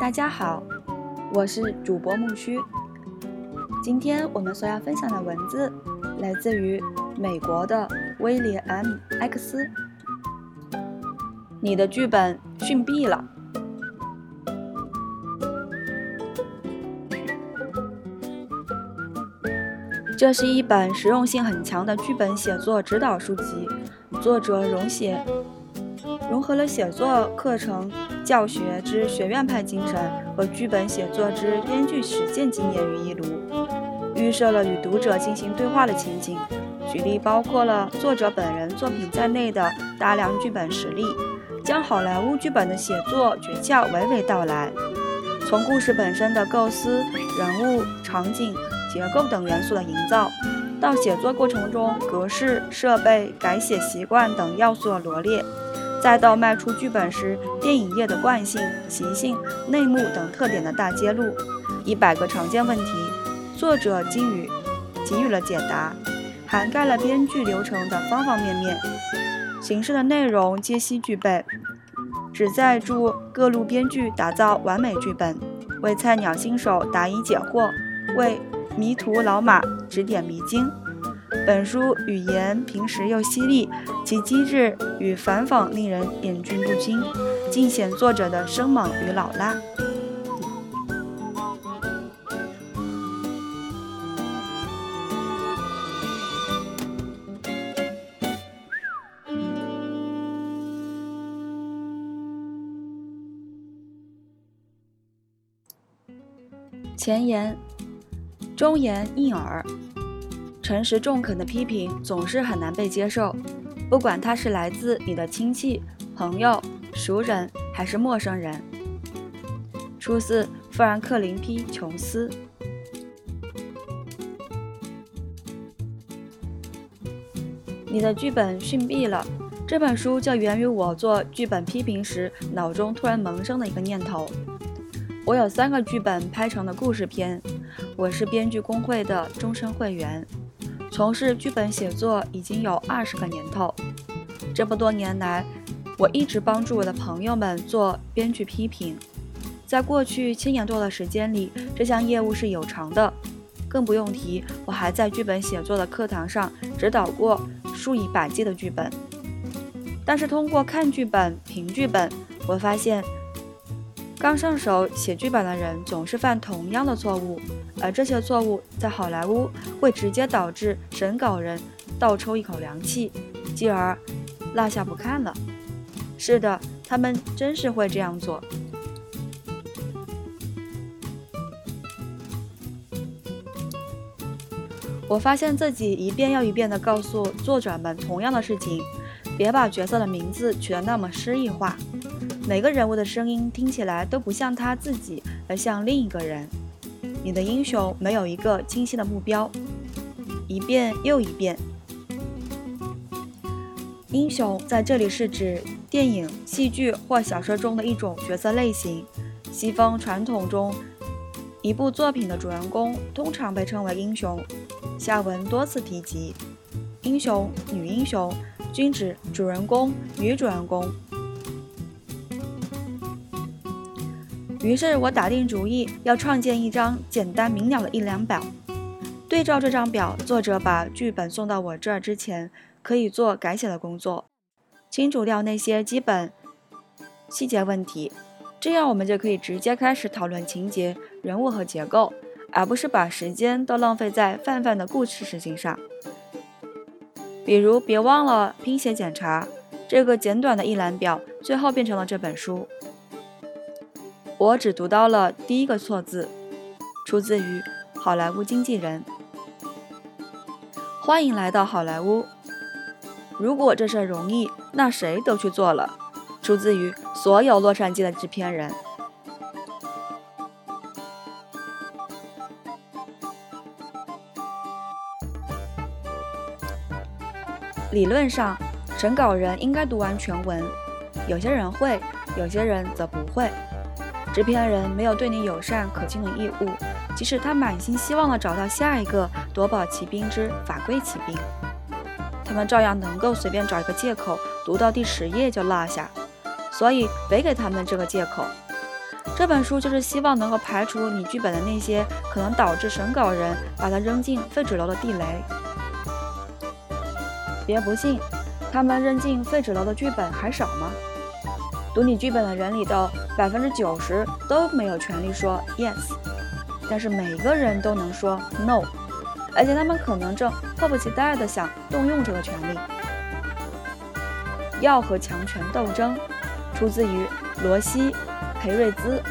大家好，我是主播木须。今天我们所要分享的文字来自于美国的威廉 M. X。你的剧本逊毙了。这是一本实用性很强的剧本写作指导书籍，作者融写融合了写作课程。教学之学院派精神和剧本写作之编剧实践经验于一炉，预设了与读者进行对话的情景，举例包括了作者本人作品在内的大量剧本实例，将好莱坞剧本的写作诀窍娓娓道来。从故事本身的构思、人物、场景、结构等元素的营造，到写作过程中格式、设备、改写习惯等要素的罗列。再到迈出剧本时电影业的惯性、习性、内幕等特点的大揭露，一百个常见问题，作者给予给予了解答，涵盖了编剧流程的方方面面，形式的内容皆悉具备，旨在助各路编剧打造完美剧本，为菜鸟新手答疑解惑，为迷途老马指点迷津。本书语言平实又犀利，其机智与反讽令人忍俊不禁，尽显作者的生猛与老辣。前言，忠言逆耳。诚实中肯的批评总是很难被接受，不管他是来自你的亲戚、朋友、熟人还是陌生人。出自富兰克林 ·P· 琼斯。你的剧本逊毙了。这本书就源于我做剧本批评时脑中突然萌生的一个念头。我有三个剧本拍成的故事片，我是编剧工会的终身会员。从事剧本写作已经有二十个年头，这么多年来，我一直帮助我的朋友们做编剧批评。在过去七年多的时间里，这项业务是有偿的，更不用提我还在剧本写作的课堂上指导过数以百计的剧本。但是通过看剧本、评剧本，我发现。刚上手写剧本的人总是犯同样的错误，而这些错误在好莱坞会直接导致审稿人倒抽一口凉气，继而落下不看了。是的，他们真是会这样做。我发现自己一遍又一遍地告诉作者们同样的事情：别把角色的名字取得那么诗意化。每个人物的声音听起来都不像他自己，而像另一个人。你的英雄没有一个清晰的目标，一遍又一遍。英雄在这里是指电影、戏剧或小说中的一种角色类型。西方传统中，一部作品的主人公通常被称为英雄。下文多次提及英雄、女英雄，均指主人公、女主人公。于是我打定主意要创建一张简单明了的一两表。对照这张表，作者把剧本送到我这儿之前，可以做改写的工作，清除掉那些基本细节问题。这样我们就可以直接开始讨论情节、人物和结构，而不是把时间都浪费在泛泛的故事事情上。比如，别忘了拼写检查。这个简短的一览表，最后变成了这本书。我只读到了第一个错字，出自于《好莱坞经纪人》。欢迎来到好莱坞。如果这事容易，那谁都去做了。出自于所有洛杉矶的制片人。理论上，审稿人应该读完全文。有些人会，有些人则不会。制片人没有对你友善可亲的义务，即使他满心希望地找到下一个夺宝奇兵之法柜奇兵。他们照样能够随便找一个借口，读到第十页就落下。所以，别给他们这个借口。这本书就是希望能够排除你剧本的那些可能导致审稿人把它扔进废纸篓的地雷。别不信，他们扔进废纸篓的剧本还少吗？读你剧本的人里头百分之九十都没有权利说 yes，但是每个人都能说 no，而且他们可能正迫不及待地想动用这个权利。要和强权斗争，出自于罗西·培瑞兹。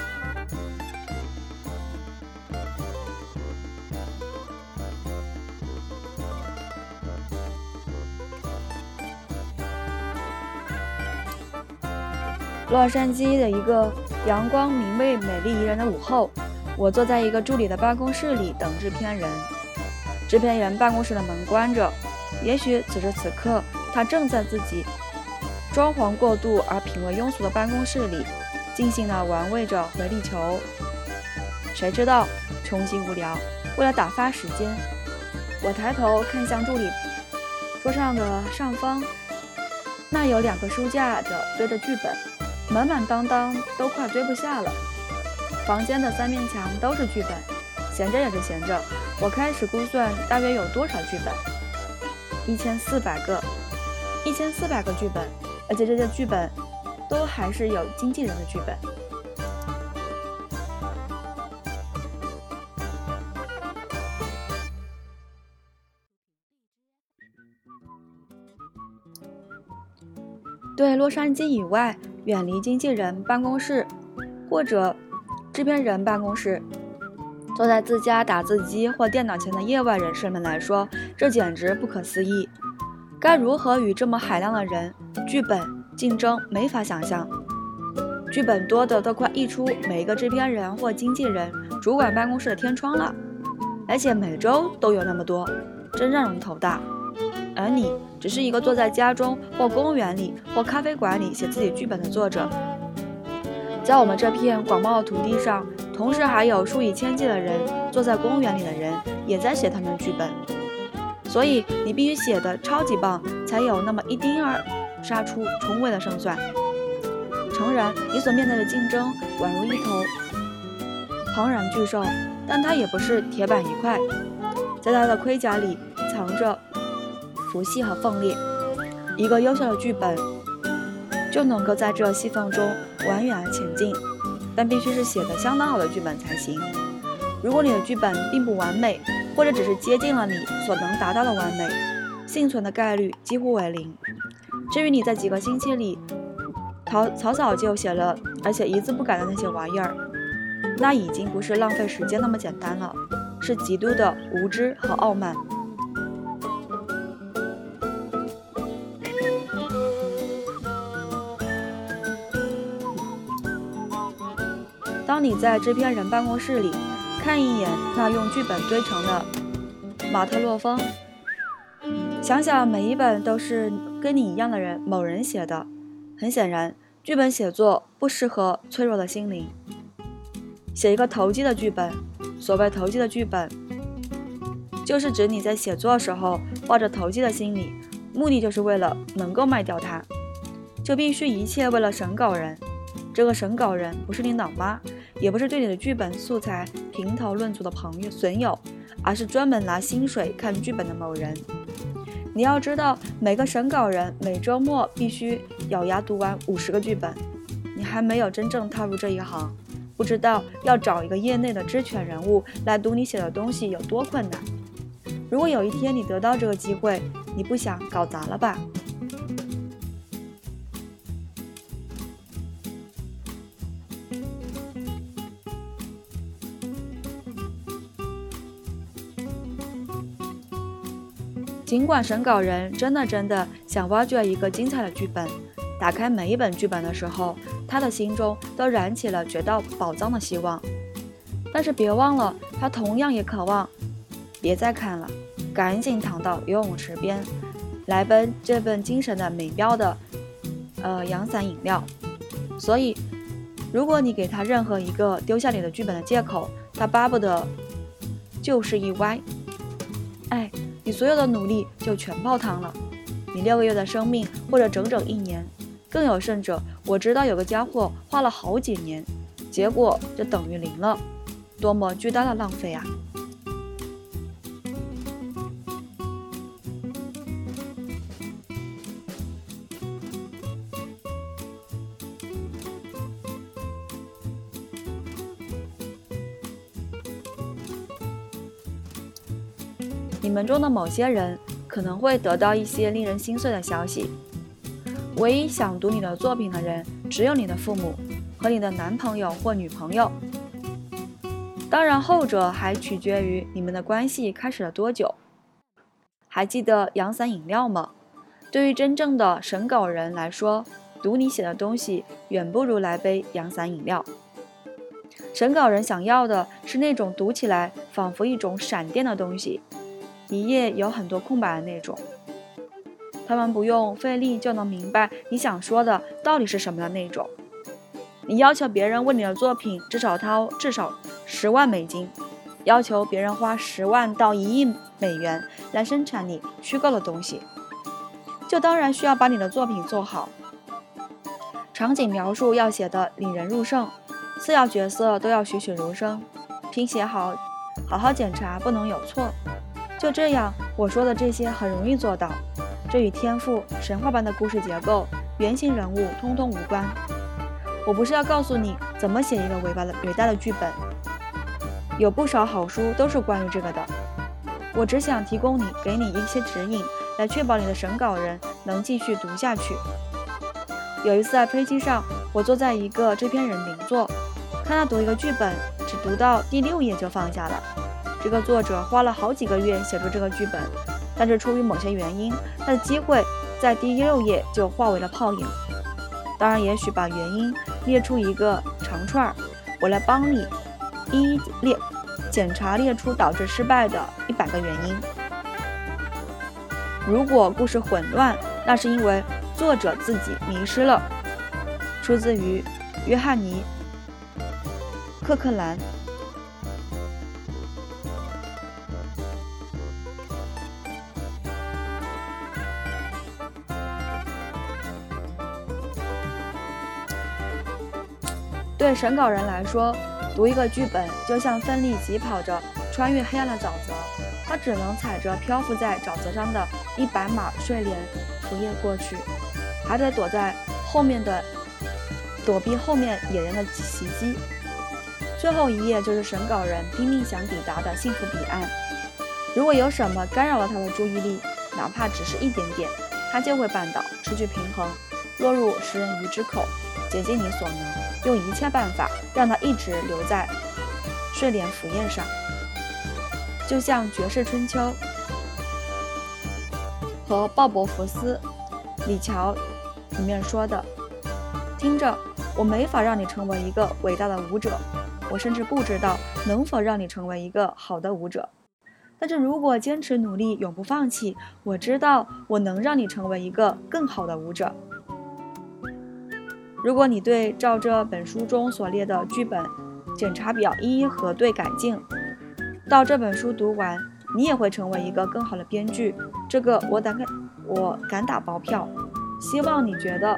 洛杉矶的一个阳光明媚、美丽宜人的午后，我坐在一个助理的办公室里等制片人。制片人办公室的门关着，也许此时此刻他正在自己装潢过度而品味庸俗的办公室里，尽兴地玩味着回力球。谁知道，穷极无聊，为了打发时间，我抬头看向助理桌上的上方，那有两个书架的堆着剧本。满满当当，都快堆不下了。房间的三面墙都是剧本，闲着也是闲着。我开始估算大约有多少剧本，一千四百个，一千四百个剧本，而且这些剧本都还是有经纪人的剧本。对洛杉矶以外。远离经纪人办公室或者制片人办公室，坐在自家打字机或电脑前的业外人士们来说，这简直不可思议。该如何与这么海量的人、剧本竞争？没法想象。剧本多的都快溢出每一个制片人或经纪人主管办公室的天窗了，而且每周都有那么多，真让人头大。而你只是一个坐在家中或公园里或咖啡馆里写自己剧本的作者，在我们这片广袤的土地上，同时还有数以千计的人坐在公园里的人也在写他们的剧本，所以你必须写的超级棒，才有那么一丁儿杀出重围的胜算。诚然，你所面对的竞争宛如一头庞然巨兽，但它也不是铁板一块，在它的盔甲里藏着。不细和锋利，一个优秀的剧本就能够在这细缝中蜿蜒前进，但必须是写的相当好的剧本才行。如果你的剧本并不完美，或者只是接近了你所能达到的完美，幸存的概率几乎为零。至于你在几个星期里草草草就写了，而且一字不改的那些玩意儿，那已经不是浪费时间那么简单了，是极度的无知和傲慢。当你在制片人办公室里看一眼那用剧本堆成的马特洛风，想想每一本都是跟你一样的人某人写的，很显然，剧本写作不适合脆弱的心灵。写一个投机的剧本，所谓投机的剧本，就是指你在写作时候抱着投机的心理，目的就是为了能够卖掉它，就必须一切为了审稿人。这个审稿人不是你老妈。也不是对你的剧本素材评头论足的朋友损友，而是专门拿薪水看剧本的某人。你要知道，每个审稿人每周末必须咬牙读完五十个剧本。你还没有真正踏入这一行，不知道要找一个业内的知权人物来读你写的东西有多困难。如果有一天你得到这个机会，你不想搞砸了吧？尽管审稿人真的真的想挖掘一个精彩的剧本，打开每一本剧本的时候，他的心中都燃起了掘到宝藏的希望。但是别忘了，他同样也渴望。别再看了，赶紧躺到游泳池边，来奔这份精神的美妙的，呃，阳伞饮料。所以，如果你给他任何一个丢下你的剧本的借口，他巴不得就是一歪。哎。你所有的努力就全泡汤了。你六个月的生命，或者整整一年。更有甚者，我知道有个家伙花了好几年，结果就等于零了，多么巨大的浪费啊！你们中的某些人可能会得到一些令人心碎的消息。唯一想读你的作品的人，只有你的父母和你的男朋友或女朋友。当然，后者还取决于你们的关系开始了多久。还记得阳伞饮料吗？对于真正的审稿人来说，读你写的东西远不如来杯阳伞饮料。审稿人想要的是那种读起来仿佛一种闪电的东西。一页有很多空白的那种，他们不用费力就能明白你想说的到底是什么的那种。你要求别人为你的作品至少掏至少十万美金，要求别人花十万到一亿美元来生产你虚构的东西，就当然需要把你的作品做好。场景描述要写得引人入胜，次要角色都要栩栩如生，拼写好，好好检查不能有错。就这样，我说的这些很容易做到，这与天赋、神话般的故事结构、原型人物通通无关。我不是要告诉你怎么写一个伟大的伟大的剧本，有不少好书都是关于这个的。我只想提供你，给你一些指引，来确保你的审稿人能继续读下去。有一次在飞机上，我坐在一个制片人邻座，看他读一个剧本，只读到第六页就放下了。这个作者花了好几个月写出这个剧本，但是出于某些原因，他的机会在第六页就化为了泡影。当然，也许把原因列出一个长串儿，我来帮你一一列检查，列出导致失败的一百个原因。如果故事混乱，那是因为作者自己迷失了。出自于约翰尼·克克兰。对审稿人来说，读一个剧本就像奋力疾跑着穿越黑暗的沼泽，他只能踩着漂浮在沼泽上的一百码睡莲浮叶过去，还得躲在后面的躲避后面野人的袭击。最后一页就是审稿人拼命想抵达的幸福彼岸。如果有什么干扰了他的注意力，哪怕只是一点点，他就会绊倒，失去平衡，落入食人鱼之口。竭尽你所能，用一切办法让他一直留在睡莲浮宴上，就像《绝世春秋》和鲍勃·福斯、李乔里面说的：“听着，我没法让你成为一个伟大的舞者，我甚至不知道能否让你成为一个好的舞者。但是如果坚持努力，永不放弃，我知道我能让你成为一个更好的舞者。”如果你对照这本书中所列的剧本检查表一一核对改进，到这本书读完，你也会成为一个更好的编剧。这个我敢我敢打包票。希望你觉得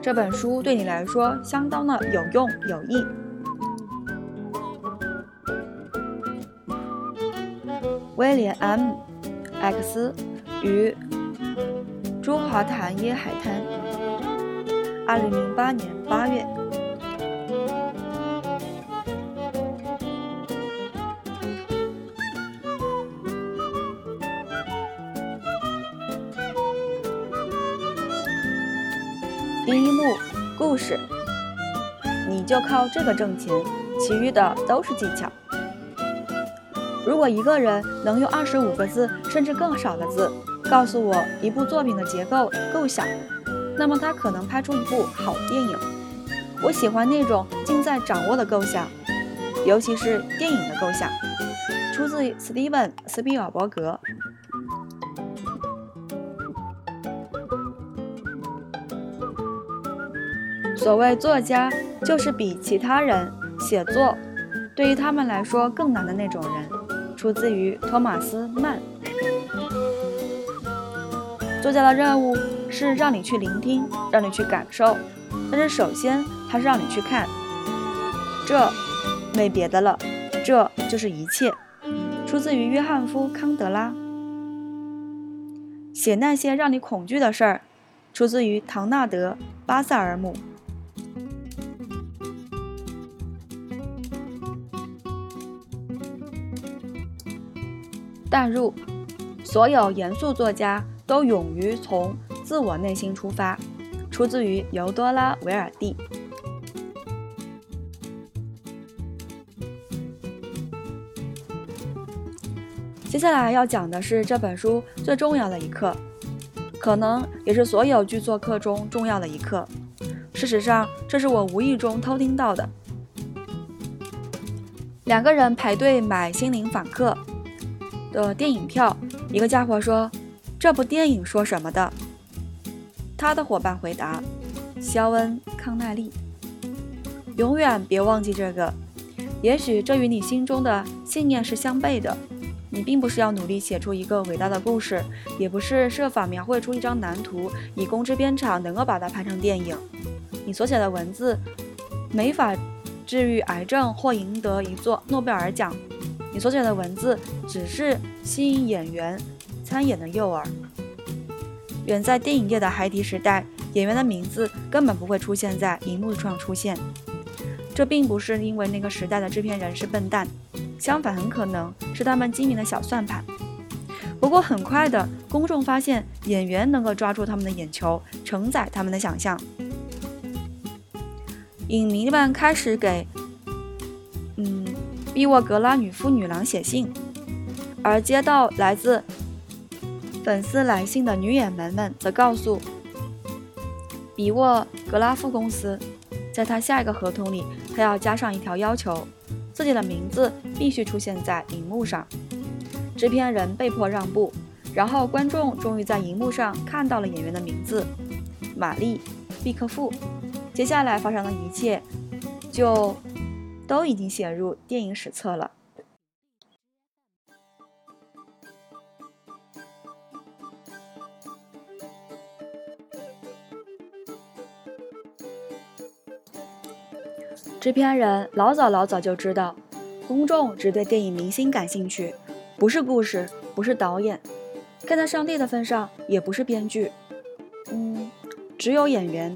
这本书对你来说相当的有用有益。威廉 ·M· 克于朱华潭耶海滩。二零零八年八月，第一幕故事，你就靠这个挣钱，其余的都是技巧。如果一个人能用二十五个字甚至更少的字，告诉我一部作品的结构构想。那么他可能拍出一部好电影。我喜欢那种尽在掌握的构想，尤其是电影的构想。出自斯蒂文·斯皮尔伯格。所谓作家，就是比其他人写作对于他们来说更难的那种人。出自于托马斯·曼。作家的任务是让你去聆听，让你去感受，但是首先他是让你去看。这没别的了，这就是一切。出自于约翰夫康德拉。写那些让你恐惧的事儿，出自于唐纳德巴塞尔姆。淡入，所有严肃作家都勇于从自我内心出发。出自于尤多拉·维尔蒂。接下来要讲的是这本书最重要的一课，可能也是所有剧作课中重要的一课。事实上，这是我无意中偷听到的。两个人排队买《心灵访客》的电影票，一个家伙说：“这部电影说什么的？”他的伙伴回答：“肖恩·康奈利。”永远别忘记这个，也许这与你心中的信念是相悖的。你并不是要努力写出一个伟大的故事，也不是设法描绘出一张蓝图，以供制片厂能够把它拍成电影。你所写的文字没法治愈癌症或赢得一座诺贝尔奖。你所写的文字只是吸引演员参演的诱饵。远在电影业的海底时代，演员的名字根本不会出现在荧幕上出现。这并不是因为那个时代的制片人是笨蛋。相反，很可能是他们精明的小算盘。不过，很快的，公众发现演员能够抓住他们的眼球，承载他们的想象。影迷们开始给嗯碧沃格拉女夫女郎写信，而接到来自粉丝来信的女演员们则告诉比沃格拉夫公司，在他下一个合同里，他要加上一条要求。自己的名字必须出现在荧幕上，制片人被迫让步，然后观众终于在荧幕上看到了演员的名字——玛丽·毕克夫。接下来发生的一切，就都已经写入电影史册了。制片人老早老早就知道，公众只对电影明星感兴趣，不是故事，不是导演，看在上帝的份上，也不是编剧，嗯，只有演员。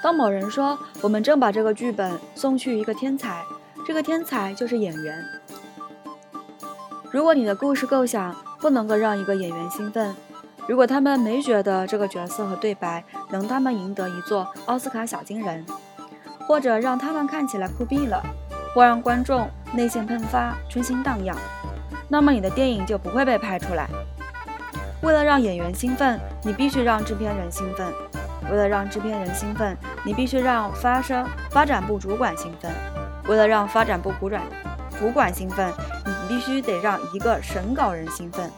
当某人说我们正把这个剧本送去一个天才，这个天才就是演员。如果你的故事构想不能够让一个演员兴奋，如果他们没觉得这个角色和对白能他们赢得一座奥斯卡小金人。或者让他们看起来酷毙了，或让观众内线喷发、春心荡漾，那么你的电影就不会被拍出来。为了让演员兴奋，你必须让制片人兴奋；为了让制片人兴奋，你必须让发生发展部主管兴奋；为了让发展部主管主管兴奋，你必须得让一个审稿人兴奋；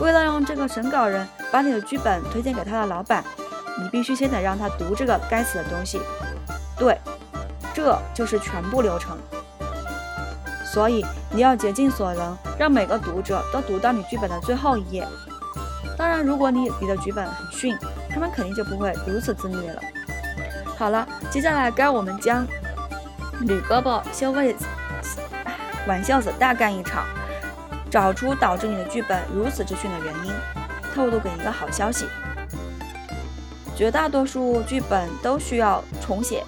为了让这个审稿人把你的剧本推荐给他的老板，你必须先得让他读这个该死的东西。对，这就是全部流程。所以你要竭尽所能，让每个读者都读到你剧本的最后一页。当然，如果你你的剧本很逊，他们肯定就不会如此自虐了。好了，接下来该我们将吕胳膊修为玩笑子大干一场，找出导致你的剧本如此之逊的原因，透露给一个好消息：绝大多数剧本都需要重写。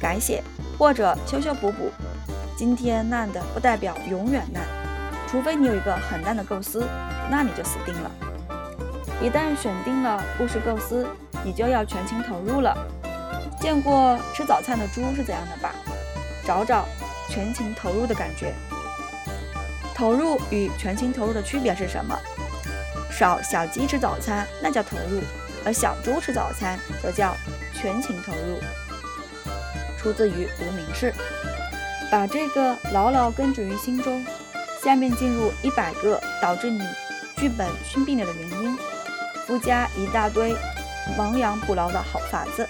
改写或者修修补补，今天烂的不代表永远烂，除非你有一个很烂的构思，那你就死定了。一旦选定了故事构思，你就要全情投入了。见过吃早餐的猪是怎样的吧？找找全情投入的感觉。投入与全情投入的区别是什么？少小鸡吃早餐那叫投入，而小猪吃早餐则叫全情投入。出自于无名氏，把这个牢牢根植于心中。下面进入一百个导致你剧本生病了的原因，附加一大堆亡羊补牢的好法子。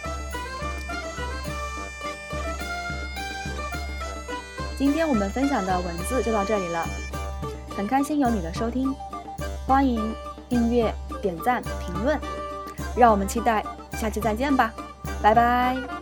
今天我们分享的文字就到这里了，很开心有你的收听，欢迎订阅、点赞、评论。让我们期待下期再见吧，拜拜。